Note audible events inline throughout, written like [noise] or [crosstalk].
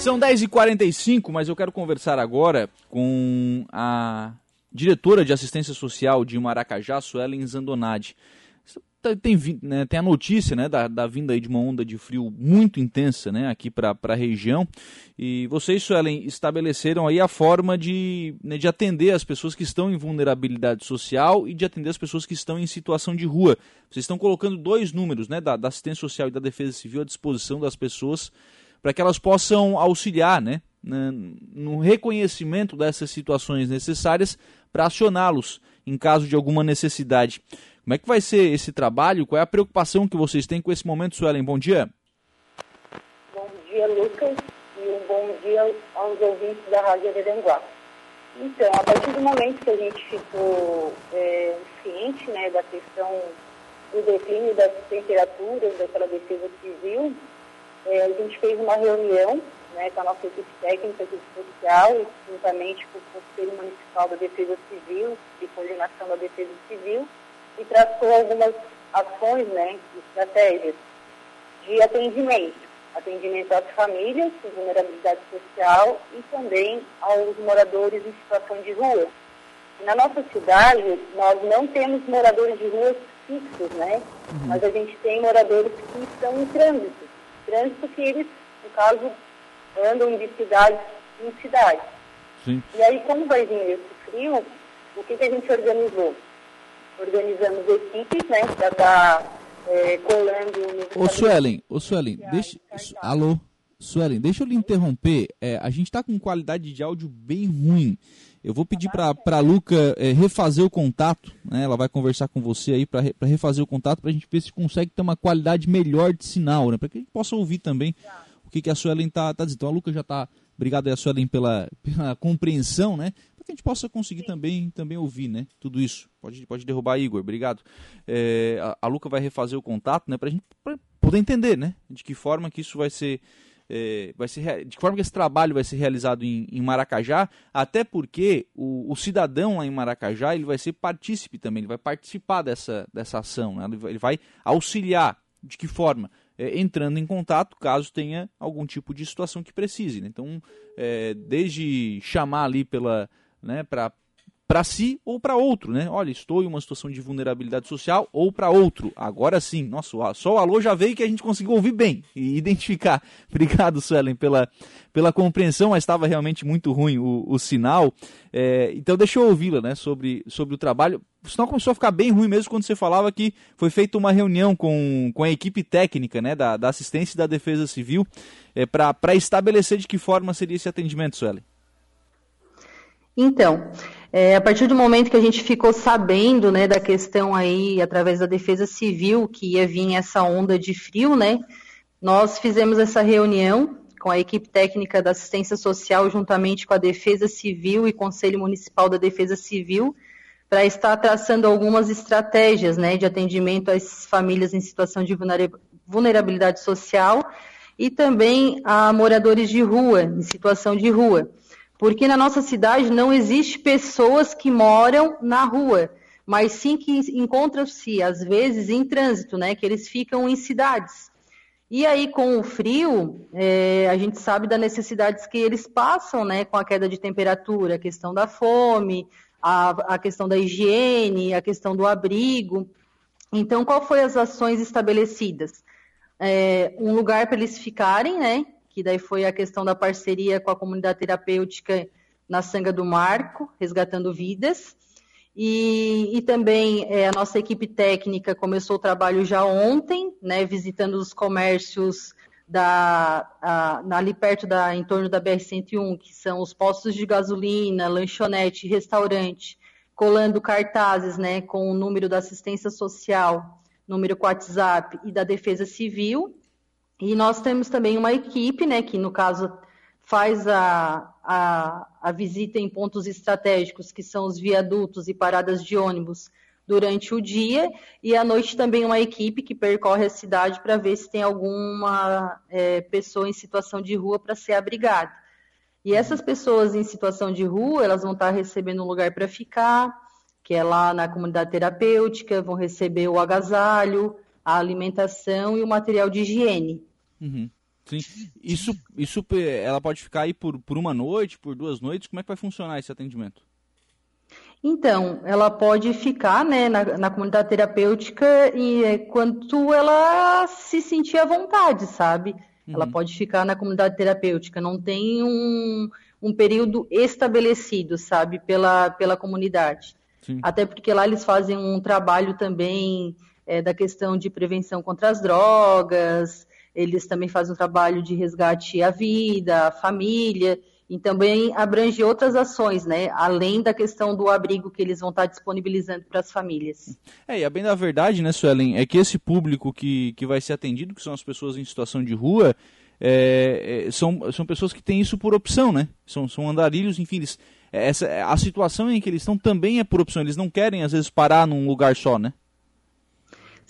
São 10h45, mas eu quero conversar agora com a diretora de assistência social de Maracajá, Suelen Zandonade. Tá, tem, né, tem a notícia né, da, da, vinda de uma onda de frio muito intensa né, aqui para a região. E vocês, Suelen, estabeleceram aí a forma de, né, de atender as pessoas que estão em vulnerabilidade social e de atender as pessoas que estão em situação de rua. Vocês estão colocando dois números né, da, da assistência social e da defesa civil à disposição das pessoas para que elas possam auxiliar né, no reconhecimento dessas situações necessárias para acioná-los em caso de alguma necessidade. Como é que vai ser esse trabalho? Qual é a preocupação que vocês têm com esse momento, Suelen? Bom dia. Bom dia, Lucas, e um bom dia aos ouvintes da Rádio Aranguá. Então, a partir do momento que a gente ficou é, ciente né, da questão do declínio das temperaturas daquela defesa civil, é, a gente fez uma reunião né, com a nossa equipe técnica de social, juntamente com o Conselho Municipal da Defesa Civil e Coordenação da Defesa Civil, e traçou algumas ações, né, estratégias de atendimento. Atendimento às famílias com vulnerabilidade social e também aos moradores em situação de rua. Na nossa cidade, nós não temos moradores de ruas fixos, né? Uhum. Mas a gente tem moradores que estão em trânsito. Trânsito que eles, no caso, andam de cidade em cidade. Sim. E aí, como vai vir esse frio, o que, que a gente organizou? organizamos equipes, né, para estar tá, é, colando... Ô Suelen, ô Suelen, deixa... Alô? Suelen, deixa eu lhe interromper. É, a gente está com qualidade de áudio bem ruim. Eu vou pedir para a Luca é, refazer o contato. Né? Ela vai conversar com você aí para re, refazer o contato para a gente ver se consegue ter uma qualidade melhor de sinal, né? para que a gente possa ouvir também o que, que a Suelen está tá dizendo. Então a Luca já está. Obrigado aí a Suelen pela, pela compreensão, né? que a gente possa conseguir também, também ouvir, né? Tudo isso. Pode, pode derrubar, Igor. Obrigado. É, a, a, Luca vai refazer o contato, né? Para a gente pra poder entender, né? De que forma que isso vai ser, é, vai ser, de que forma que esse trabalho vai ser realizado em, em Maracajá, até porque o, o, cidadão lá em Maracajá ele vai ser partícipe também, ele vai participar dessa, dessa ação, né? ele, vai, auxiliar. De que forma? É, entrando em contato caso tenha algum tipo de situação que precise. Né? Então, é, desde chamar ali pela, né, para para si ou para outro, né? Olha, estou em uma situação de vulnerabilidade social ou para outro. Agora sim, nossa, só o alô já veio que a gente conseguiu ouvir bem e [laughs] identificar. Obrigado, Suelen, pela, pela compreensão, mas estava realmente muito ruim o, o sinal. É, então deixa eu ouvi-la, né, sobre, sobre o trabalho. O sinal começou a ficar bem ruim mesmo quando você falava que foi feita uma reunião com, com a equipe técnica, né, da, da assistência e da defesa civil, é, para estabelecer de que forma seria esse atendimento, Suelen. Então, é, a partir do momento que a gente ficou sabendo, né, da questão aí, através da Defesa Civil, que ia vir essa onda de frio, né, nós fizemos essa reunião com a equipe técnica da assistência social, juntamente com a Defesa Civil e Conselho Municipal da Defesa Civil, para estar traçando algumas estratégias, né, de atendimento às famílias em situação de vulnerabilidade social e também a moradores de rua, em situação de rua porque na nossa cidade não existe pessoas que moram na rua, mas sim que encontram-se, às vezes, em trânsito, né? Que eles ficam em cidades. E aí, com o frio, é, a gente sabe das necessidades que eles passam, né? Com a queda de temperatura, a questão da fome, a, a questão da higiene, a questão do abrigo. Então, qual foi as ações estabelecidas? É, um lugar para eles ficarem, né? Que daí foi a questão da parceria com a comunidade terapêutica na Sanga do Marco, resgatando vidas. E, e também é, a nossa equipe técnica começou o trabalho já ontem, né, visitando os comércios da, a, ali perto da, em torno da BR-101, que são os postos de gasolina, lanchonete, restaurante, colando cartazes né, com o número da assistência social, número com WhatsApp e da Defesa Civil, e nós temos também uma equipe, né, que no caso faz a, a, a visita em pontos estratégicos, que são os viadutos e paradas de ônibus, durante o dia, e à noite também uma equipe que percorre a cidade para ver se tem alguma é, pessoa em situação de rua para ser abrigada. E essas pessoas em situação de rua, elas vão estar recebendo um lugar para ficar, que é lá na comunidade terapêutica, vão receber o agasalho, a alimentação e o material de higiene. Uhum. Sim. Isso, isso ela pode ficar aí por, por uma noite, por duas noites? Como é que vai funcionar esse atendimento? Então, ela pode ficar né, na, na comunidade terapêutica e é, quanto ela se sentir à vontade, sabe? Uhum. Ela pode ficar na comunidade terapêutica, não tem um, um período estabelecido, sabe, pela, pela comunidade. Sim. Até porque lá eles fazem um trabalho também é, da questão de prevenção contra as drogas, eles também fazem um trabalho de resgate à vida, à família, e também abrange outras ações, né? Além da questão do abrigo que eles vão estar disponibilizando para as famílias. É, e a bem da verdade, né, Suelen, é que esse público que, que vai ser atendido, que são as pessoas em situação de rua, é, é, são, são pessoas que têm isso por opção, né? São, são andarilhos, enfim, eles, essa, a situação em que eles estão também é por opção, eles não querem, às vezes, parar num lugar só, né?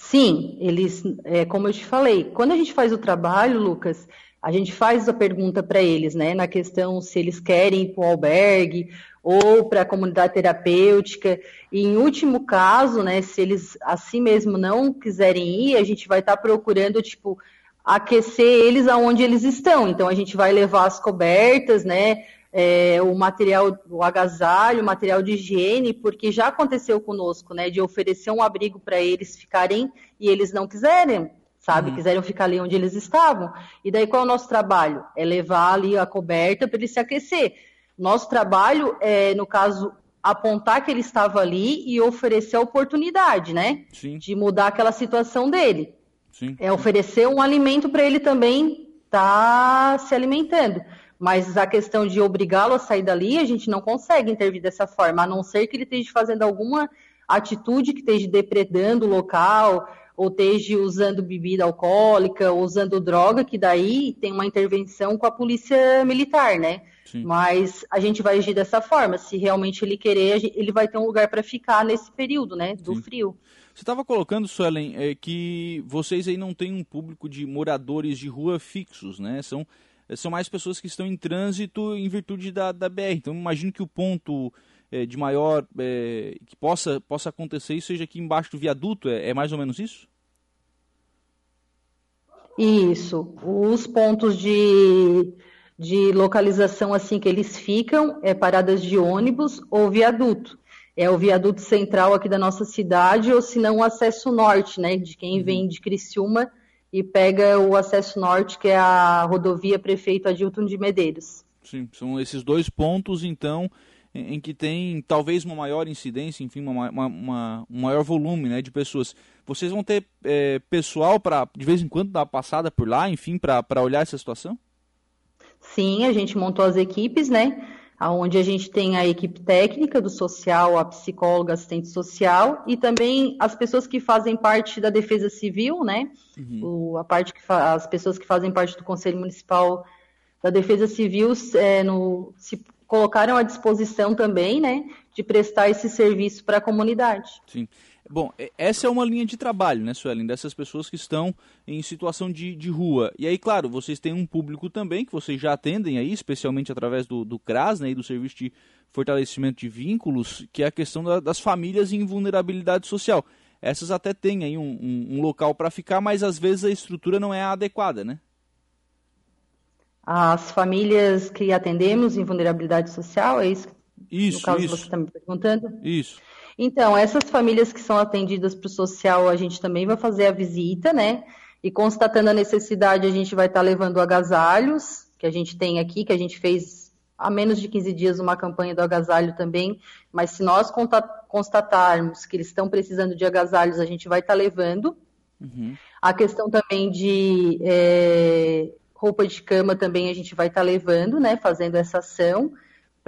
Sim, eles, é, como eu te falei, quando a gente faz o trabalho, Lucas, a gente faz a pergunta para eles, né, na questão se eles querem ir para o albergue ou para a comunidade terapêutica. E em último caso, né, se eles assim mesmo não quiserem ir, a gente vai estar tá procurando, tipo, aquecer eles aonde eles estão. Então a gente vai levar as cobertas, né, é, o material, o agasalho, o material de higiene, porque já aconteceu conosco, né, de oferecer um abrigo para eles ficarem e eles não quiserem sabe? Uhum. Quiseram ficar ali onde eles estavam. E daí qual é o nosso trabalho? É levar ali a coberta para ele se aquecer. Nosso trabalho é, no caso, apontar que ele estava ali e oferecer a oportunidade, né? Sim. De mudar aquela situação dele. Sim. É oferecer um alimento para ele também estar tá se alimentando. Mas a questão de obrigá-lo a sair dali, a gente não consegue intervir dessa forma, a não ser que ele esteja fazendo alguma atitude que esteja depredando o local, ou esteja usando bebida alcoólica, ou usando droga, que daí tem uma intervenção com a polícia militar, né? Sim. Mas a gente vai agir dessa forma. Se realmente ele querer, ele vai ter um lugar para ficar nesse período, né? Do Sim. frio. Você estava colocando, Suelen, é, que vocês aí não têm um público de moradores de rua fixos, né? São, são mais pessoas que estão em trânsito em virtude da, da BR. Então, imagino que o ponto é, de maior é, que possa, possa acontecer isso seja aqui embaixo do viaduto, é, é mais ou menos isso? Isso. Os pontos de, de localização assim que eles ficam é paradas de ônibus ou viaduto. É o viaduto central aqui da nossa cidade, ou se não o acesso norte, né? De quem uhum. vem de Criciúma e pega o acesso norte, que é a rodovia Prefeito Adilton de Medeiros. Sim, são esses dois pontos, então, em, que tem talvez uma maior incidência, enfim, uma, uma, uma, um maior volume né, de pessoas. Vocês vão ter é, pessoal para, de vez em quando, dar uma passada por lá, enfim, para olhar essa situação? Sim, a gente montou as equipes, né? Onde a gente tem a equipe técnica do social, a psicóloga, assistente social e também as pessoas que fazem parte da defesa civil, né? Uhum. O, a parte que as pessoas que fazem parte do Conselho Municipal da Defesa Civil é, no, se colocaram à disposição também, né, de prestar esse serviço para a comunidade. Sim. Bom, essa é uma linha de trabalho, né, Suelen, dessas pessoas que estão em situação de, de rua. E aí, claro, vocês têm um público também que vocês já atendem aí, especialmente através do, do CRAS, né, e do Serviço de Fortalecimento de Vínculos, que é a questão da, das famílias em vulnerabilidade social. Essas até têm aí um, um, um local para ficar, mas às vezes a estrutura não é adequada, né? as famílias que atendemos em vulnerabilidade social, é isso? Isso, no caso isso. você está me perguntando? Isso. Então, essas famílias que são atendidas para o social, a gente também vai fazer a visita, né? E constatando a necessidade, a gente vai estar tá levando agasalhos, que a gente tem aqui, que a gente fez há menos de 15 dias uma campanha do agasalho também, mas se nós constatarmos que eles estão precisando de agasalhos, a gente vai estar tá levando. Uhum. A questão também de é, roupa de cama também a gente vai estar tá levando, né, fazendo essa ação,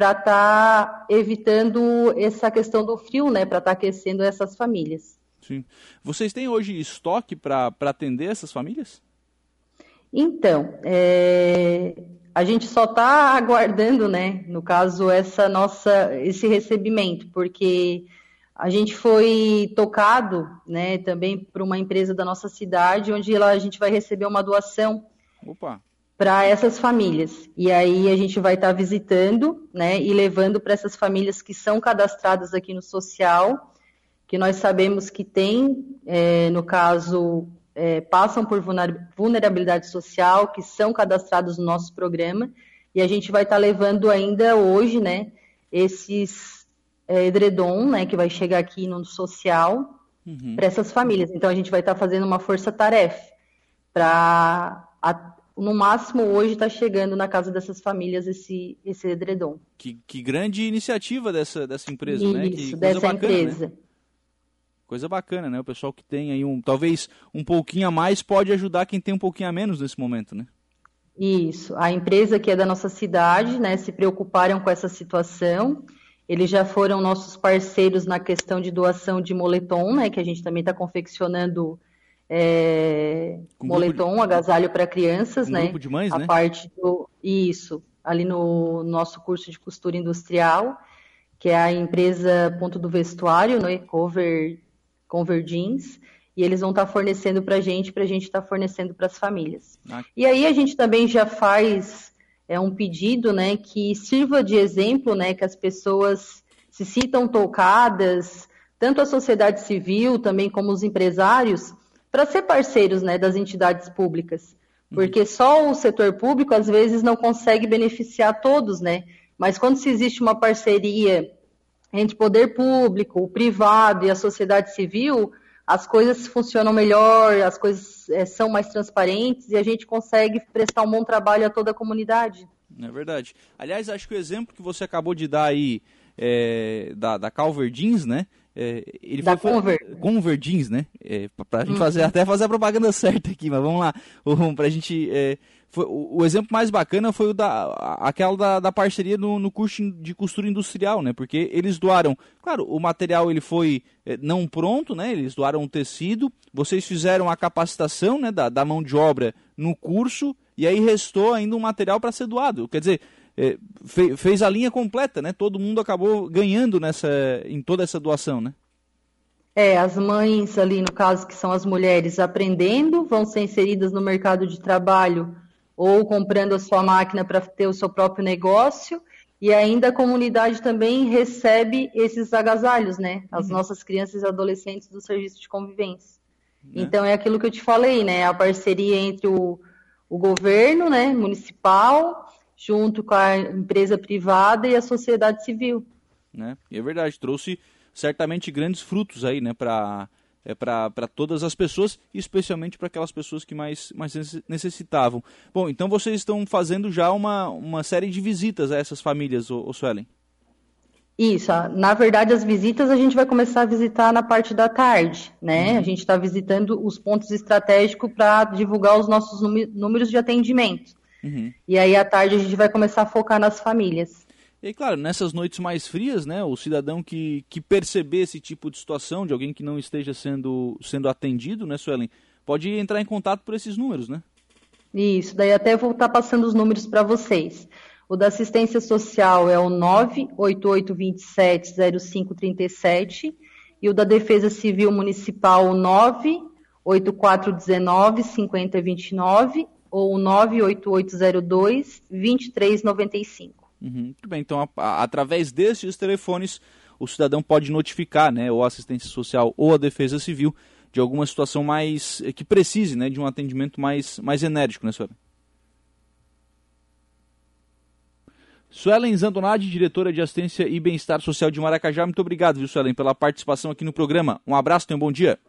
para estar tá evitando essa questão do frio, né, para estar tá aquecendo essas famílias. Sim. Vocês têm hoje estoque para atender essas famílias? Então, é, a gente só está aguardando, né, no caso, essa nossa, esse recebimento, porque a gente foi tocado, né, também por uma empresa da nossa cidade, onde ela, a gente vai receber uma doação para essas famílias. E aí a gente vai estar tá visitando, né, e levando para essas famílias que são cadastradas aqui no social, que nós sabemos que tem, é, no caso, é, passam por vulnerabilidade social, que são cadastrados no nosso programa, e a gente vai estar tá levando ainda hoje, né, esses é, edredom, né, que vai chegar aqui no social, uhum. para essas famílias. Então a gente vai estar tá fazendo uma força-tarefa para no máximo hoje está chegando na casa dessas famílias esse, esse edredom. Que, que grande iniciativa dessa, dessa empresa, Isso, né? Isso, dessa bacana, né? empresa. Né? Coisa bacana, né? O pessoal que tem aí um, talvez um pouquinho a mais pode ajudar quem tem um pouquinho a menos nesse momento, né? Isso. A empresa que é da nossa cidade, né, se preocuparam com essa situação. Eles já foram nossos parceiros na questão de doação de moletom, né, que a gente também está confeccionando é, moletom, de... agasalho para crianças, um né? Grupo de mães, a né? parte do isso ali no nosso curso de costura industrial, que é a empresa Ponto do Vestuário, né? Cover Cover Jeans, e eles vão estar tá fornecendo para a gente, para a gente estar tá fornecendo para as famílias. Ah. E aí a gente também já faz é um pedido, né, que sirva de exemplo, né, que as pessoas se sintam tocadas, tanto a sociedade civil também como os empresários, para ser parceiros né, das entidades públicas. Porque só o setor público, às vezes, não consegue beneficiar todos, né? Mas quando se existe uma parceria entre poder público, o privado e a sociedade civil, as coisas funcionam melhor, as coisas é, são mais transparentes e a gente consegue prestar um bom trabalho a toda a comunidade. É verdade. Aliás, acho que o exemplo que você acabou de dar aí é, da, da Calver Jeans, né? É, ele da foi, Conver. Conver Jeans, né? É, pra gente uhum. fazer, até fazer a propaganda [laughs] certa aqui, mas vamos lá. O, pra gente. É, foi, o, o, exemplo mais bacana foi o da, aquela da, da parceria no, no, curso de costura industrial, né? Porque eles doaram. Claro, o material ele foi é, não pronto, né? Eles doaram o tecido, vocês fizeram a capacitação né, da, da mão de obra no curso, e aí restou ainda um material para ser doado. Quer dizer é, fez a linha completa, né? Todo mundo acabou ganhando nessa, em toda essa doação, né? É, as mães ali, no caso, que são as mulheres, aprendendo, vão ser inseridas no mercado de trabalho ou comprando a sua máquina para ter o seu próprio negócio. E ainda a comunidade também recebe esses agasalhos, né? As uhum. nossas crianças e adolescentes do serviço de convivência. É. Então é aquilo que eu te falei, né? A parceria entre o, o governo, né, municipal junto com a empresa privada e a sociedade civil. Né? E é verdade, trouxe certamente grandes frutos aí, né, para é, para todas as pessoas, especialmente para aquelas pessoas que mais, mais necessitavam. Bom, então vocês estão fazendo já uma, uma série de visitas a essas famílias, o, o Suelen? Isso, na verdade as visitas a gente vai começar a visitar na parte da tarde, né? Uhum. A gente está visitando os pontos estratégicos para divulgar os nossos números de atendimento. Uhum. E aí à tarde a gente vai começar a focar nas famílias. E claro, nessas noites mais frias, né, o cidadão que, que perceber esse tipo de situação, de alguém que não esteja sendo, sendo atendido, né, Suelen, pode entrar em contato por esses números, né? Isso, daí até vou estar passando os números para vocês. O da assistência social é o 988270537 e o da defesa civil municipal o 984195029 ou 98802 2395. Uhum, muito bem, então a, a, através desses telefones o cidadão pode notificar, né, ou a assistência social ou a defesa civil de alguma situação mais eh, que precise, né, de um atendimento mais mais enérgico, né, senhora? Suelen Zandonade, diretora de Assistência e Bem-Estar Social de Maracajá, muito obrigado, viu, Suelen, pela participação aqui no programa. Um abraço, tenha um bom dia.